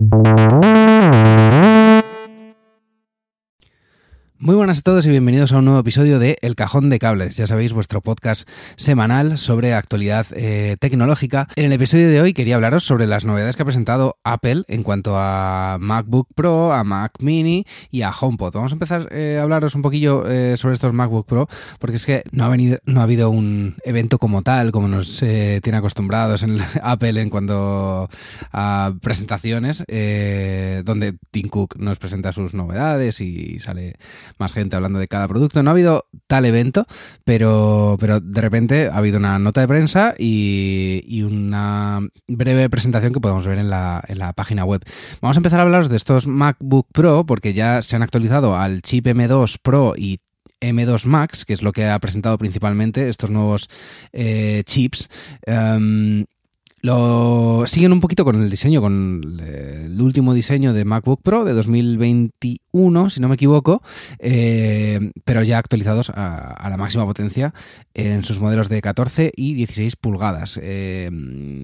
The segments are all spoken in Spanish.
Thank you. Muy buenas a todos y bienvenidos a un nuevo episodio de El Cajón de Cables. Ya sabéis, vuestro podcast semanal sobre actualidad eh, tecnológica. En el episodio de hoy quería hablaros sobre las novedades que ha presentado Apple en cuanto a MacBook Pro, a Mac Mini y a HomePod. Vamos a empezar eh, a hablaros un poquillo eh, sobre estos MacBook Pro porque es que no ha, venido, no ha habido un evento como tal, como nos tiene acostumbrados en Apple en cuanto a presentaciones, donde Tim Cook nos presenta sus novedades y sale más gente hablando de cada producto. No ha habido tal evento, pero, pero de repente ha habido una nota de prensa y, una breve presentación que podemos ver en la, en la página web. Vamos a empezar a hablaros de estos MacBook Pro porque ya se han actualizado al chip M2 Pro y M2 Max, que es lo que ha presentado principalmente estos nuevos eh, chips. Em, lo siguen un poquito con el diseño, con el último diseño de MacBook Pro de 2021, si no me equivoco, eh, pero ya actualizados a, la máxima potencia en sus modelos de 14 y 16 pulgadas. Eh,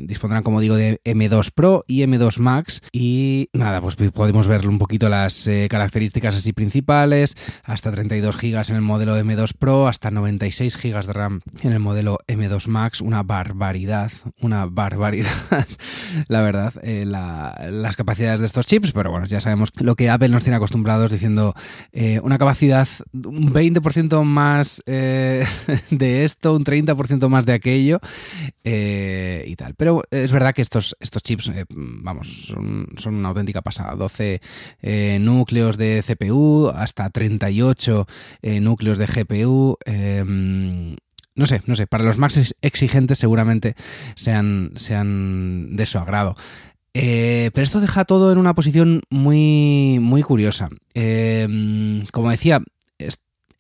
dispondrán, como digo, de M2 Pro y M2 Max. Y nada, pues podemos ver un poquito las eh, características así principales, hasta 32 GB en el modelo M2 Pro, hasta 96 GB de RAM en el modelo M2 Max, una barbaridad, una barbaridad la verdad, eh, las capacidades de estos chips, pero bueno, ya sabemos lo que Apple nos tiene acostumbrados diciendo eh, una capacidad un 20% más eh, de esto, un 30% más de aquello y tal. Pero es verdad que estos, estos chips, vamos, son, son, una auténtica pasada. 12 núcleos de CPU, hasta 38 núcleos de GPU no sé, no sé, para los más exigentes seguramente sean, sean de su agrado. Eh, pero esto deja todo en una posición muy, muy curiosa. Em, como decía,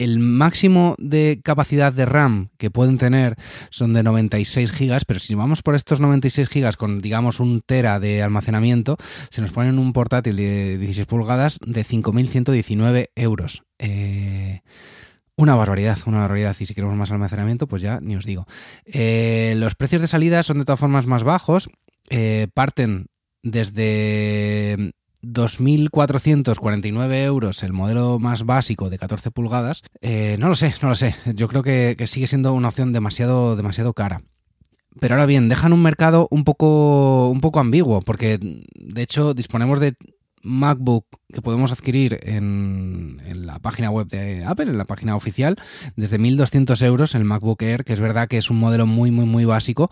el máximo de capacidad de RAM que pueden tener son de 96 GB, pero si vamos por estos 96 GB con, digamos, un tera de almacenamiento, se nos ponen un portátil de 16 pulgadas de 5.119 euros. Eh, una barbaridad, una barbaridad. Y si queremos más almacenamiento, pues ya ni os digo. Eh, los precios de salida son de todas formas más bajos. Eh, parten desde 2.449 euros el modelo más básico de 14 pulgadas. Eh, no lo sé, no lo sé. Yo creo que, que, sigue siendo una opción demasiado, demasiado cara. Pero ahora bien, dejan un mercado un poco, un poco ambiguo, porque de hecho disponemos de MacBook que podemos adquirir en, la página web de Apple, en la página oficial, desde 1.200 euros el MacBook Air, que es verdad que es un modelo muy, muy, muy básico,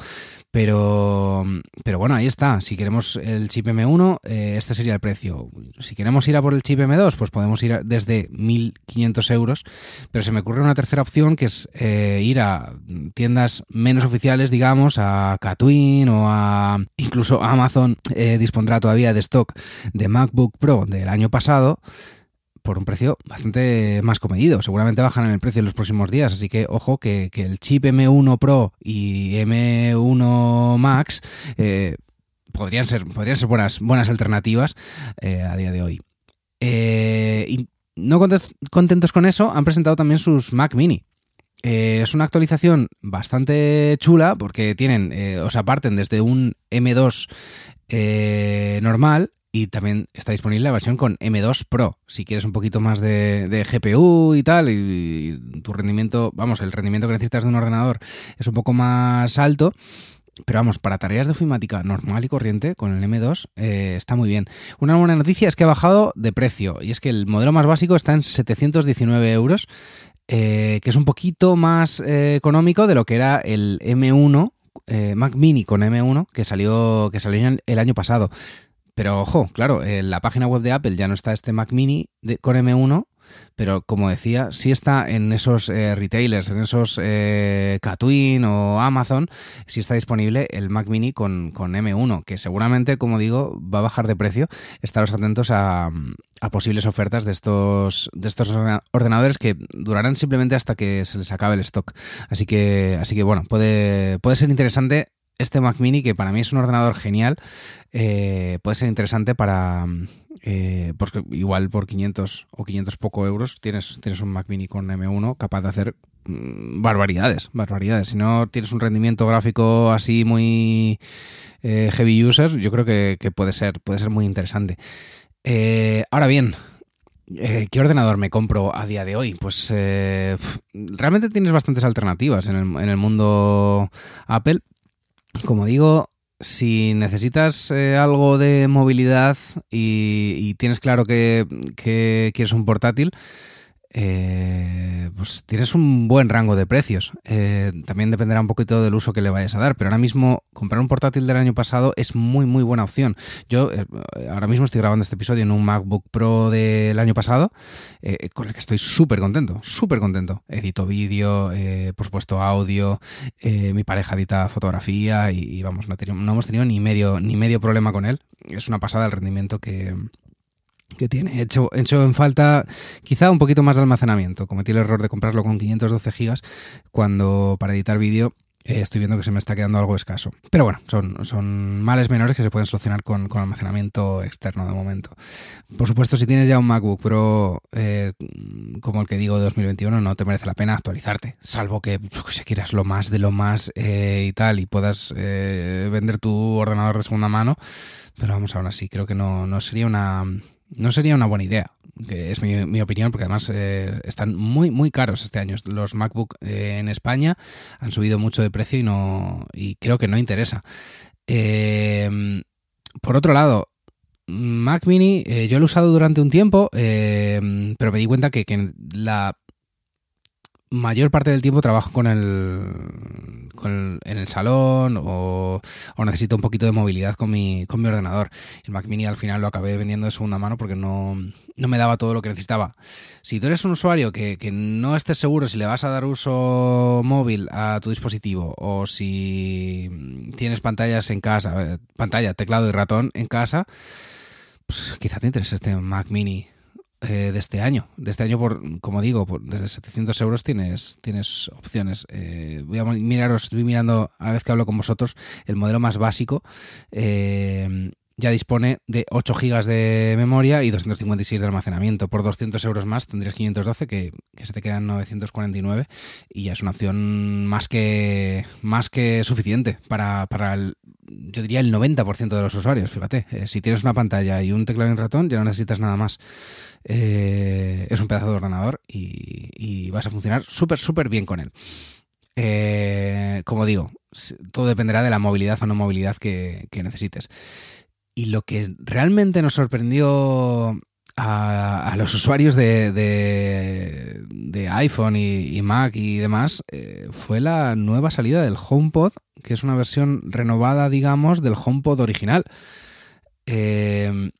pero, pero bueno, ahí está. Si queremos el chip M1, eh, este sería el precio. Si queremos ir a por el chip M2, pues podemos ir desde 1.500 euros, pero se me ocurre una tercera opción que es eh, ir a tiendas menos oficiales, digamos, a Catwin o a incluso Amazon eh, dispondrá todavía de stock de MacBook Pro del año pasado por un precio bastante más comedido. Seguramente bajan en el precio en los próximos días, así que ojo que, el chip M1 Pro y M1 Max eh, podrían ser, podrían ser buenas, buenas alternativas eh, a día de hoy. Eh, y no contentos con eso, han presentado también sus Mac Mini. es una actualización bastante chula porque tienen, o sea, parten desde un M2 normal y también está disponible la versión con M2 Pro. Si quieres un poquito más de, GPU y tal, y, tu rendimiento, vamos, el rendimiento que necesitas de un ordenador es un poco más alto. Pero vamos, para tareas de ofimática normal y corriente con el M2 eh, está muy bien. Una buena noticia es que ha bajado de precio y es que el modelo más básico está en 719 euros, eh, que es un poquito más eh, económico de lo que era el M1, Mac Mini con M1 que salió, que salió el año pasado. Pero ojo, claro, en la página web de Apple ya no está este Mac Mini con M1, pero como decía, sí está en esos eh, retailers, en esos eh, Catwin o Amazon, sí está disponible el Mac Mini con, M1, que seguramente, como digo, va a bajar de precio. Estaros atentos a, posibles ofertas de estos, de estos ordenadores que durarán simplemente hasta que se les acabe el stock. Así que, así que bueno, puede, puede ser interesante este Mac Mini, que para mí es un ordenador genial, eh, puede ser interesante para, eh, porque igual por 500 o 500 poco euros tienes, tienes un Mac Mini con M1 capaz de hacer mm, barbaridades, barbaridades. Si no tienes un rendimiento gráfico así muy eh, heavy user, yo creo que, puede, ser, puede ser muy interesante. Eh, ahora bien, ¿qué ordenador me compro a día de hoy? Pues realmente tienes bastantes alternativas en el, en el mundo Apple. Como digo, si necesitas eh, algo de movilidad y, tienes claro que, quieres un portátil, eh, pues tienes un buen rango de precios. Eh, también dependerá un poquito del uso que le vayas a dar, pero ahora mismo comprar un portátil del año pasado es muy muy buena opción. Yo eh, ahora mismo estoy grabando este episodio en un MacBook Pro del año pasado, con el que estoy súper contento, súper contento. Edito vídeo, por supuesto audio, mi pareja edita fotografía y, vamos, no, no hemos tenido ni medio, ni medio problema con él. Es una pasada el rendimiento que que tiene. hecho, hecho en falta quizá un poquito más de almacenamiento. Cometí el error de comprarlo con 512 gigas cuando para editar vídeo eh, estoy viendo que se me está quedando algo escaso. Pero bueno, son, son males menores que se pueden solucionar con, almacenamiento externo de momento. Por supuesto, si tienes ya un MacBook Pro eh, como el que digo de 2021, no te merece la pena actualizarte. Salvo que, si quieras lo más de lo más eh, y tal y puedas vender tu ordenador de segunda mano. Pero vamos, aún así, creo que no, no sería una no sería una buena idea, es mi, opinión, porque además eh, están muy, muy caros este año. Los MacBook eh, en España han subido mucho de precio y, no, y creo que no interesa. Em, por otro lado, Mac Mini, eh, yo lo he usado durante un tiempo, em, pero me di cuenta que, que la mayor parte del tiempo trabajo con el, con en el salón o, necesito un poquito de movilidad con mi, con mi ordenador. El Mac Mini al final lo acabé vendiendo de segunda mano porque no, me daba todo lo que necesitaba. Si tú eres un usuario que, no estés seguro si le vas a dar uso móvil a tu dispositivo o si tienes pantallas en casa, eh, pantalla, teclado y ratón en casa, pues quizá te interese este Mac Mini eh, de este año. De este año, por, como digo, por, desde 700 euros tienes, tienes opciones. Eh, voy a miraros, estoy mirando a la vez que hablo con vosotros el modelo más básico. Eh, ya dispone de 8 GB de memoria y 256 de almacenamiento. Por 200 euros más tendrías 512, que, se te quedan 949 y ya es una opción más que, más que suficiente para, para el, yo diría el 90% de los usuarios. Fíjate, eh, si tienes una pantalla y un teclado y un ratón, ya no necesitas nada más. Eh, es un pedazo de ordenador y, vas a funcionar súper, súper bien con él. Eh, como digo, todo dependerá de la movilidad o no movilidad que necesites. Y lo que realmente nos sorprendió a, los usuarios de, de, iPhone y, Mac y demás eh, fue la nueva salida del HomePod, que es una versión renovada, digamos, del HomePod original. Eh,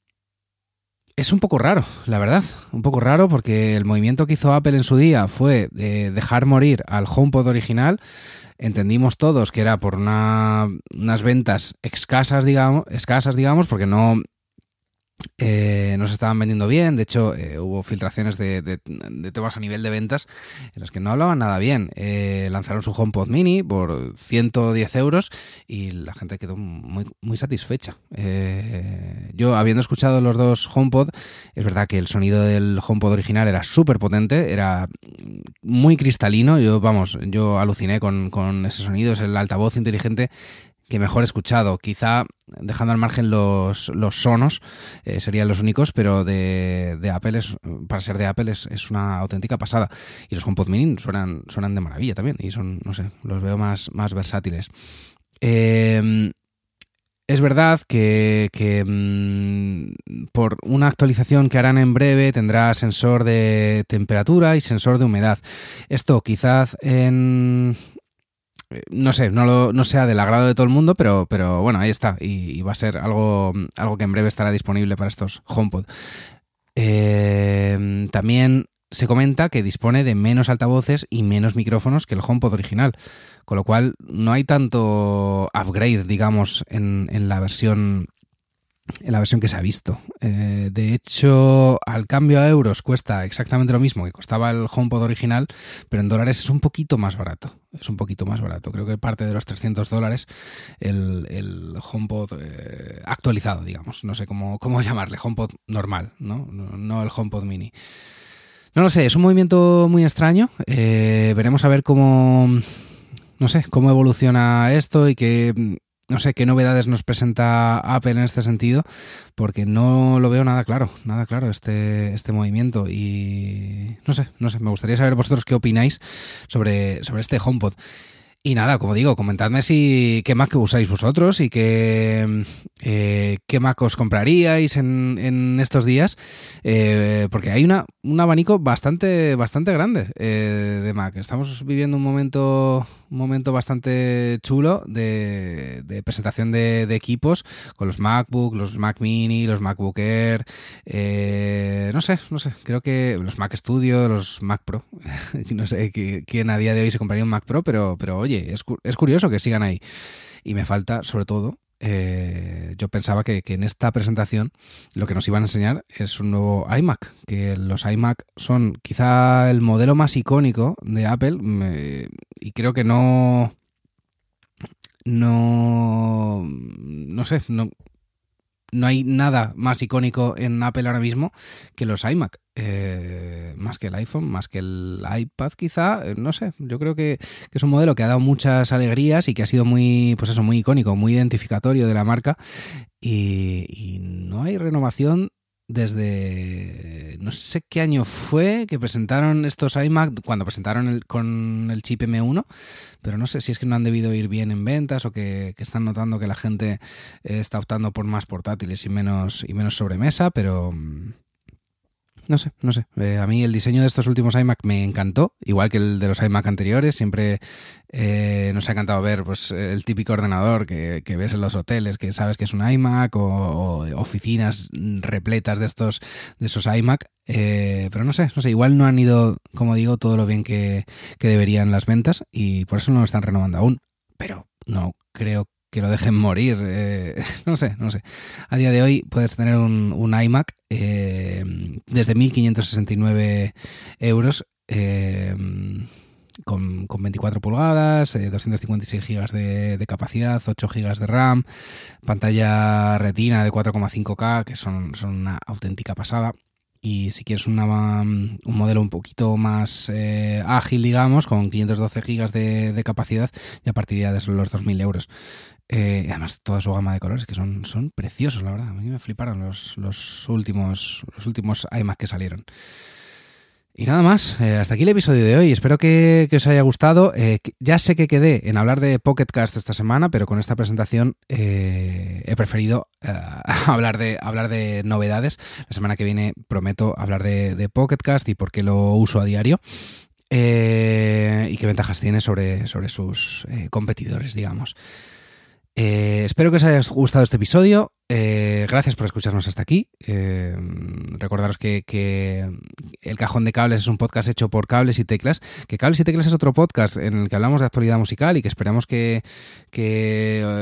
es un poco raro, la verdad, un poco raro porque el movimiento que hizo Apple en su día fue dejar morir al HomePod original entendimos todos que era por unas ventas escasas, digamos, escasas, digamos, porque no, eh, no se estaban vendiendo bien, de hecho eh, hubo filtraciones de, temas a nivel de ventas en los que no hablaban nada bien. Eh, lanzaron su HomePod Mini por 110 euros y la gente quedó muy, muy satisfecha. yo, habiendo escuchado los dos HomePod, es verdad que el sonido del HomePod original era súper potente, era muy cristalino, yo, vamos, yo aluciné con, con ese sonido, es el altavoz inteligente que mejor escuchado. Quizá dejando al margen los, los sonos eh, serían los únicos, pero de, de, Apple es, para ser de Apple es, es, una auténtica pasada. Y los HomePod Mini suenan, suenan de maravilla también y son, no sé, los veo más, más versátiles. Em, es verdad que, que mm, por una actualización que harán en breve tendrá sensor de temperatura y sensor de humedad. Esto quizás en, no sé, no, lo, no sea del agrado de todo el mundo, pero, pero bueno, ahí está. Y, va a ser algo, algo que en breve estará disponible para estos HomePod. Eh, también se comenta que dispone de menos altavoces y menos micrófonos que el HomePod original, con lo cual no hay tanto upgrade, digamos, en, en la versión en la versión que se ha visto. Eh, de hecho, al cambio a euros cuesta exactamente lo mismo que costaba el HomePod original, pero en dólares es un poquito más barato. Es un poquito más barato. Creo que parte de los 300 dólares el, HomePod eh, actualizado, digamos. No sé cómo, cómo llamarle. HomePod normal, ¿no? No el HomePod mini. No lo sé, es un movimiento muy extraño. Eh, veremos a ver cómo, no sé, cómo evoluciona esto y qué no sé qué novedades nos presenta Apple en este sentido, porque no lo veo nada claro, nada claro este, este movimiento. Y no sé, no sé, me gustaría saber vosotros qué opináis sobre, sobre este HomePod. Y nada, como digo, comentadme si qué Mac usáis vosotros y qué, eh, qué Mac os compraríais en, en estos días, eh, porque hay una, un abanico bastante, bastante grande eh, de Mac. Estamos viviendo un momento, un momento bastante chulo de, de presentación de, de, equipos con los MacBook, los Mac Mini, los MacBook Air, no sé, no sé, creo que los Mac Studio, los Mac Pro, no sé quién a día de hoy se compraría un Mac Pro, pero, pero oye, oye, es, es curioso que sigan ahí. Y me falta, sobre todo, eh, yo pensaba que, que, en esta presentación lo que nos iban a enseñar es un nuevo iMac, que los iMac son quizá el modelo más icónico de Apple y creo que no... No... No sé, no, no hay nada más icónico en Apple ahora mismo que los iMac. Eh, más que el iPhone, más que el iPad quizá, eh, no sé, yo creo que, es un modelo que ha dado muchas alegrías y que ha sido muy, pues eso, muy icónico, muy identificatorio de la marca. Y, y no hay renovación desde no sé qué año fue que presentaron estos iMac, cuando presentaron el, con el chip M1, pero no sé si es que no han debido ir bien en ventas o que, que están notando que la gente está optando por más portátiles y menos, y menos sobremesa, pero no sé, no sé. Eh, a mí el diseño de estos últimos iMac me encantó, igual que el de los iMac anteriores. Siempre eh, nos ha encantado ver pues, el típico ordenador que, que, ves en los hoteles, que sabes que es un iMac, o, o oficinas repletas de estos, de esos iMac. Eh, pero no sé, no sé, igual no han ido, como digo, todo lo bien que, que deberían las ventas y por eso no lo están renovando aún. Pero no creo que lo dejen morir. Eh, no sé, no sé. A día de hoy puedes tener un, un iMac eh, desde 1.569 euros. Eh, con, con, 24 pulgadas, 256 GB de, de, capacidad, 8 GB de RAM, pantalla retina de 4,5K, que son, son una auténtica pasada y si quieres una, un modelo un poquito más eh, ágil, digamos, con 512 GB de, de, capacidad, ya partiría de los 2.000 euros. Eh, además, toda su gama de colores que son, son preciosos, la verdad. A mí me fliparon los, los, últimos, los últimos iMac que salieron. Y nada más, eh, hasta aquí el episodio de hoy. Espero que, que os haya gustado. Eh, ya sé que quedé en hablar de Pocket Cast esta semana, pero con esta presentación eh, he preferido hablar, de, hablar de novedades. La semana que viene prometo hablar de, de Pocket Cast y por qué lo uso a diario. y qué ventajas tiene sobre, sobre sus competidores, digamos. Espero que os haya gustado este episodio. Eh, gracias por escucharnos hasta aquí. Eh, recordaros que, El Cajón de Cables es un podcast hecho por Cables y Teclas. Que Cables y Teclas es otro podcast en el que hablamos de actualidad musical y que esperamos que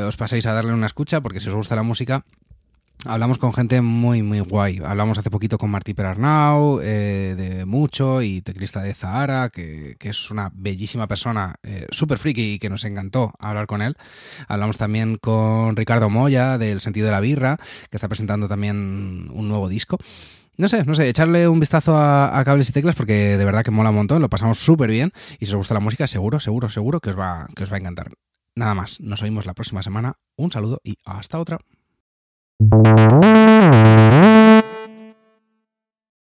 os paséis a darle una escucha porque si os gusta la música Hablamos con gente muy, muy guay. Hablamos hace poquito con Martí Perarnau, eh, de Mucho, y teclista de Zahara, que, que es una bellísima persona, eh, súper friki y que nos encantó hablar con él. Hablamos también con Ricardo Moya, del Sentido de la Birra, que está presentando también un nuevo disco. No sé, no sé, echarle un vistazo a, cables y teclas porque de verdad que mola un montón, lo pasamos súper bien y si os gusta la música, seguro, seguro, seguro que os va, que os va a encantar. Nada más, nos oímos la próxima semana. Un saludo y hasta otra. Thank you.